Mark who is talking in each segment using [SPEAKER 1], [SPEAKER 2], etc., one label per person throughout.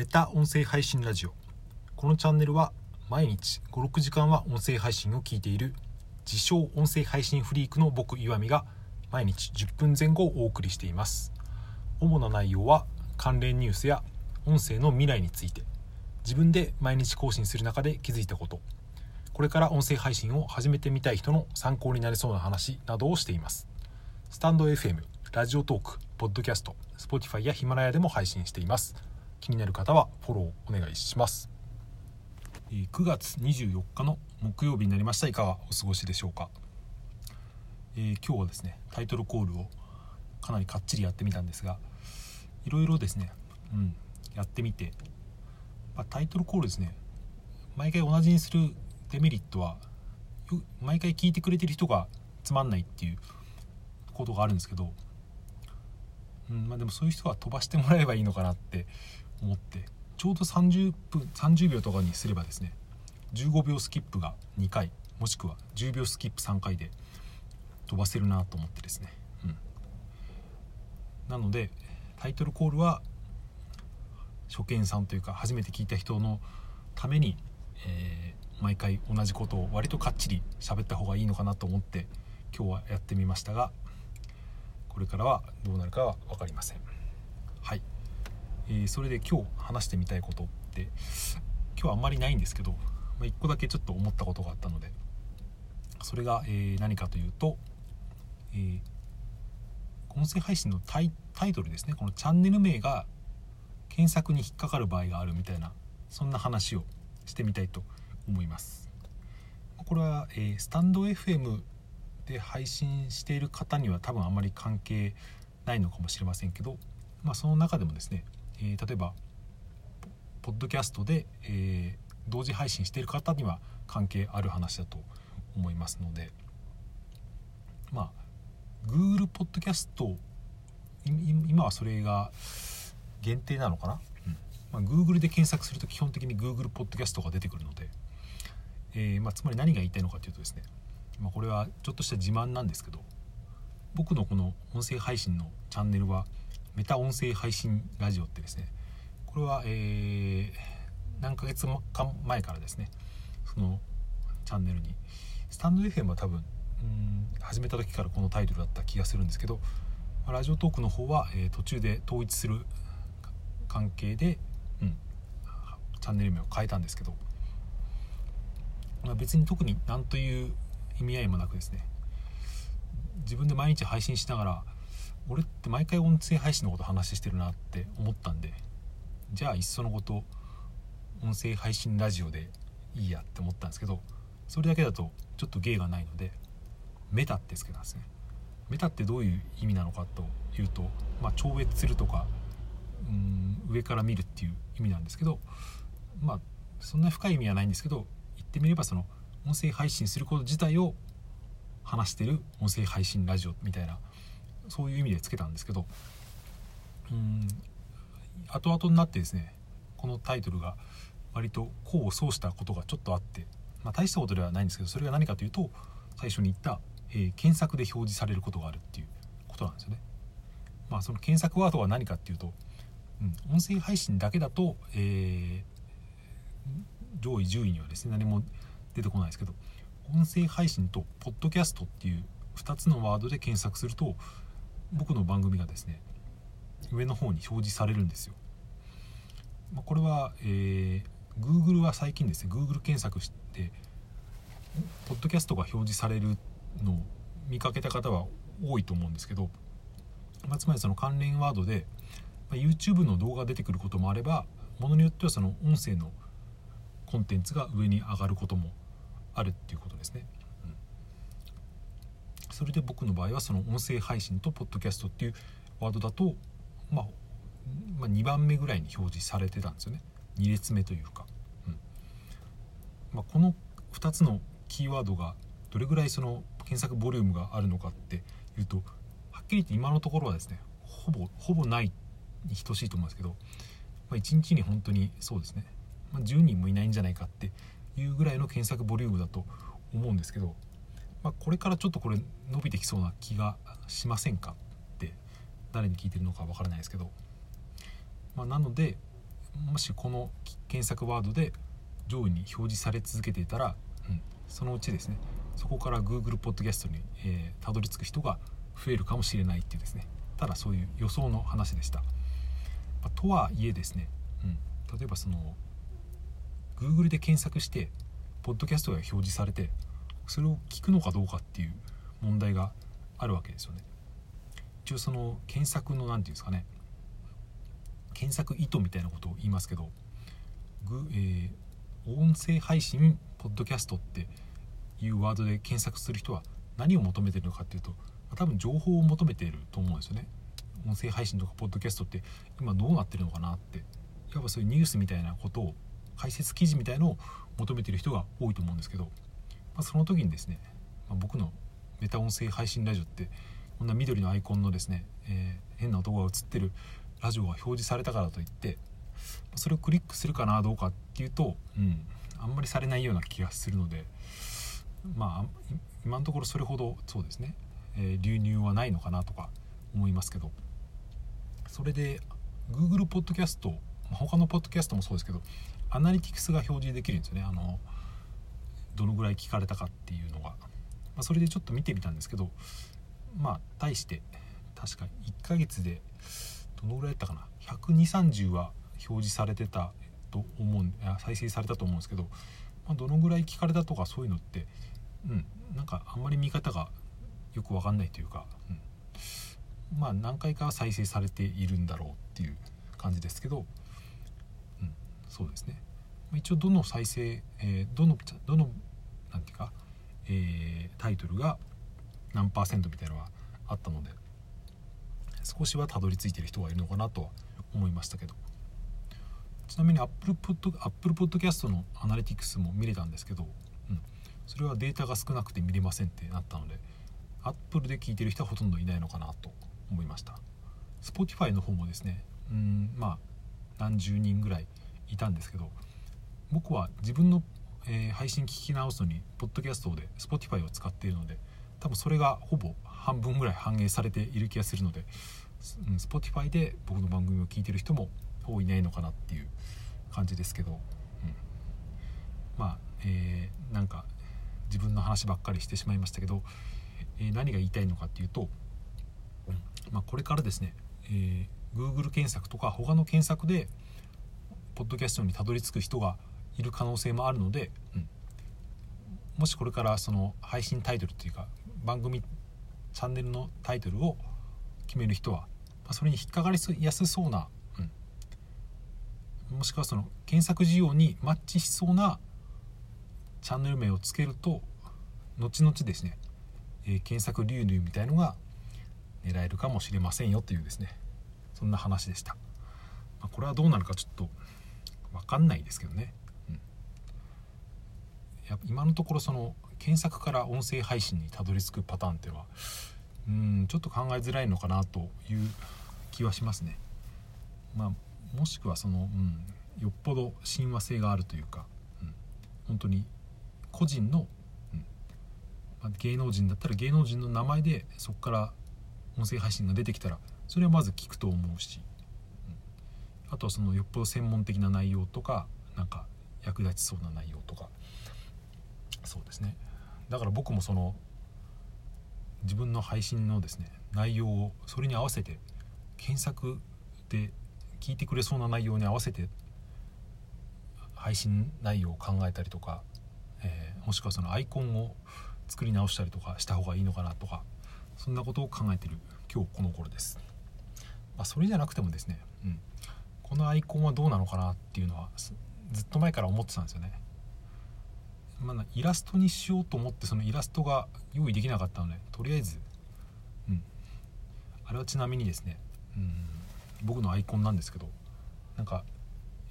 [SPEAKER 1] メタ音声配信ラジオ。このチャンネルは毎日56時間は音声配信を聞いている自称音声配信フリークの僕岩見が毎日10分前後をお送りしています。主な内容は関連ニュースや音声の未来について自分で毎日更新する中で気づいたことこれから音声配信を始めてみたい人の参考になりそうな話などをしています。スタンド FM ラジオトークポッドキャスト Spotify やヒマラヤでも配信しています。気になる方はフォローお願いします。9月24日の木曜日になりました。いかがお過ごしでしょうか、えー、今日はですねタイトルコールをかなりかっちりやってみたんですがいろいろですね、うん、やってみて、まあ、タイトルコールですね毎回同じにするデメリットは毎回聞いてくれてる人がつまんないっていうことがあるんですけど、うんまあ、でもそういう人は飛ばしてもらえばいいのかなって思ってちょうど30分30秒とかにすればですね15秒スキップが2回もしくは10秒スキップ3回で飛ばせるなと思ってですね、うん、なのでタイトルコールは初見さんというか初めて聞いた人のために、えー、毎回同じことを割とかっちり喋った方がいいのかなと思って今日はやってみましたがこれからはどうなるかは分かりません。はい。え、それで今日話してみたいことって今日はあんまりないんですけど、ま、1個だけちょっと思ったことがあったのでそれが、えー、何かというと、え、音声配信のタイトルですね。このチャンネル名が検索に引っかかる場合があるみたいなそんな話をしてみたいと思います。これは、え、スタンド FM で配信している方には多分あまり関係ないのかもしれませんけど、まあ、その中でもですねえー、例えばポッドキャストで、えー、同時配信している方には関係ある話だと思いますのでまあ Google ポッドキャスト今はそれが限定なのかな、うん。まあ、Google で検索すると基本的に Google ポッドキャストが出てくるので、えー、まあ、つまり何が言いたいのかというとですね、まあ、これはちょっとした自慢なんですけど僕のこの音声配信のチャンネルはメタ音声配信ラジオってですねこれは、えー、何ヶ月か前からですねそのチャンネルにスタンド FM は多分うん始めた時からこのタイトルだった気がするんですけどラジオトークの方は、えー、途中で統一する関係で、うん、チャンネル名を変えたんですけど、まあ、別に特に何という意味合いもなくですね自分で毎日配信しながら俺って毎回音声配信のこと話してるなって思ったんでじゃあいっそのこと音声配信ラジオでいいやって思ったんですけどそれだけだとちょっと芸がないのでメタってつけたんですね。メタってどういう意味なのかというと、まあ、超越するとかうん上から見るっていう意味なんですけどまあそんな深い意味はないんですけど言ってみればその音声配信すること自体を話してる音声配信ラジオみたいなそういう意味でつけたんですけどうん後々になってですねこのタイトルが割と功を奏したことがちょっとあって、まあ、大したことではないんですけどそれが何かというと最初に言った、えー、検索で表示されることがあるっていうことなんですよね。まあ、その検索ワードは何かっていうと、うん、音声配信だけだと、えー、上位10位にはですね何も出てこないですけど音声配信とポッドキャストっていう2つのワードで検索すると僕の番組がですね上の方に表示されるんですよ。まあ、これは、えー、Google は最近ですね Google 検索してポッドキャストが表示されるのを見かけた方は多いと思うんですけど、まあ、つまりその関連ワードで、まあ、YouTube の動画が出てくることもあればものによってはその音声のコンテンツが上に上がることもあるっていうことですね。それで僕の場合はその音声配信とポッドキャストっていうワードだと、まあ、まあ、2番目ぐらいに表示されてたんですよね。2列目というか、うん。まあ、この2つのキーワードがどれぐらいその検索ボリュームがあるのかっていうとはっきり言って今のところはですねほぼほぼないに等しいと思うんですけど、まあ、1日に本当にそうですね、まあ、10人もいないんじゃないかっていうぐらいの検索ボリュームだと思うんですけどまあ、これからちょっとこれ伸びてきそうな気がしませんかって誰に聞いてるのかわからないですけど、まあ、なのでもしこの検索ワードで上位に表示され続けていたら、うん、そのうちですねそこから Google ポッドキャストに、えー、たどり着く人が増えるかもしれないっていうですねただそういう予想の話でした。まあ、とはいえですね、うん、例えばその Google で検索してポッドキャストが表示されてそれを聞くのかどうかっていう問題があるわけですよね。一応その検索の何て言うんですかね検索意図みたいなことを言いますけど、グえー、音声配信ポッドキャストっていうワードで検索する人は何を求めてるのかっていうと多分情報を求めていると思うんですよね。音声配信とかポッドキャストって今どうなってるのかなっていわばそういうニュースみたいなことを解説記事みたいのを求めてる人が多いと思うんですけど、まあ、その時にですね、まあ、僕のメタ音声配信ラジオってこんな緑のアイコンのですね、えー、変な男が映ってるラジオが表示されたからといってそれをクリックするかなどうかっていうと、うん、あんまりされないような気がするのでまあ今のところそれほどそうですね、えー、流入はないのかなとか思いますけど。それで Google ポッドキャスト他のポッドキャストもそうですけどアナリティクスが表示できるんですよね。あのどのぐらい聞かれたかっていうのが、まあ、それでちょっと見てみたんですけどまあ対して確か1ヶ月でどのぐらいやったかな。12030は表示されてたと思う再生されたと思うんですけど、まあ、どのぐらい聞かれたとかそういうのってうんなんかあんまり見方がよく分かんないというか、うん、まあ何回か再生されているんだろうっていう感じですけど、うん、そうですね。一応どの再生、えー、どのどのなんていうか、えー、タイトルが何パーセントみたいなのがあったので少しはたどり着いてる人がいるのかなとは思いましたけど。ちなみに Apple, Pod Apple Podcast のアナリティクスも見れたんですけど、うん、それはデータが少なくて見れませんってなったので Apple で聞いてる人はほとんどいないのかなと思いました。Spotify の方もですねうんまあ何十人ぐらいいたんですけど僕は自分の、えー、配信聞き直すのにポッドキャストで Spotify を使っているので多分それがほぼ半分ぐらい反映されている気がするので、うん、Spotify で僕の番組を聞いてる人もほぼいないのかなっていう感じですけど、うん、まあ、えー、なんか自分の話ばっかりしてしまいましたけど、えー、何が言いたいのかっていうと、うんまあ、これからですね、えー、Google 検索とか他の検索でポッドキャストにたどり着く人がいる可能性もあるので、うん、もしこれからその配信タイトルというか番組チャンネルのタイトルを決める人は、まそれに引っかかりやすそうな、うん、もしくはその検索需要にマッチしそうなチャンネル名をつけると後々ですね、えー、検索流入みたいのが狙えるかもしれませんよというですねそんな話でした、まあ、これはどうなるかちょっと分かんないですけどね、今のところその検索から音声配信にたどり着くパターンっていうのはうんちょっと考えづらいのかなという気はしますね。まあ、もしくはその、うん、よっぽど親和性があるというか、うん、本当に個人の、うんまあ、芸能人だったら芸能人の名前でそこから音声配信が出てきたらそれはまず聞くと思うし、うん、あとはそのよっぽど専門的な内容とかなんか役立ちそうな内容とかそうですね。だから僕もその自分の配信のですね内容をそれに合わせて検索で聞いてくれそうな内容に合わせて配信内容を考えたりとか、えー、もしくはそのアイコンを作り直したりとかした方がいいのかなとかそんなことを考えてる今日この頃です、まあ、それじゃなくてもですね、うん、このアイコンはどうなのかなっていうのはずっと前から思ってたんですよね。まあ、イラストにしようと思ってそのイラストが用意できなかったのでとりあえず、うん、あれはちなみにですね、うん、僕のアイコンなんですけどなんか、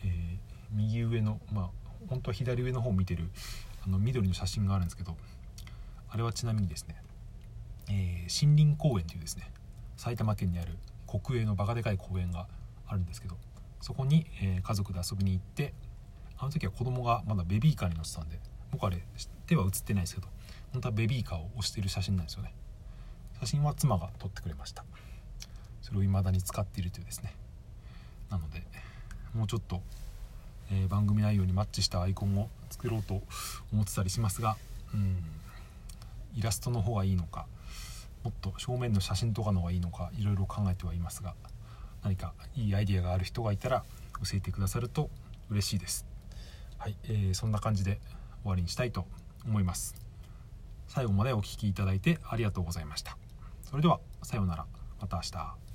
[SPEAKER 1] えー、右上のまあ本当は左上の方を見てるあの緑の写真があるんですけどあれはちなみにですね、えー、森林公園というですね埼玉県にある国営のバカでかい公園があるんですけどそこに、えー、家族で遊びに行ってあの時は子供がまだベビーカーに乗ってたんで僕あれ手は写ってないですけど本当はベビーカーを押してる写真なんですよね。写真は妻が撮ってくれました。それを未だに使っているというですね。なのでもうちょっと、えー、番組内容にマッチしたアイコンを作ろうと思ってたりしますが、うん、イラストの方がいいのかもっと正面の写真とかの方がいいのかいろいろ考えてはいますが何かいいアイディアがある人がいたら教えてくださると嬉しいです。はい、えー、そんな感じで終わりにしたいと思います。最後までお聴きいただいてありがとうございました。それではさようなら。また明日。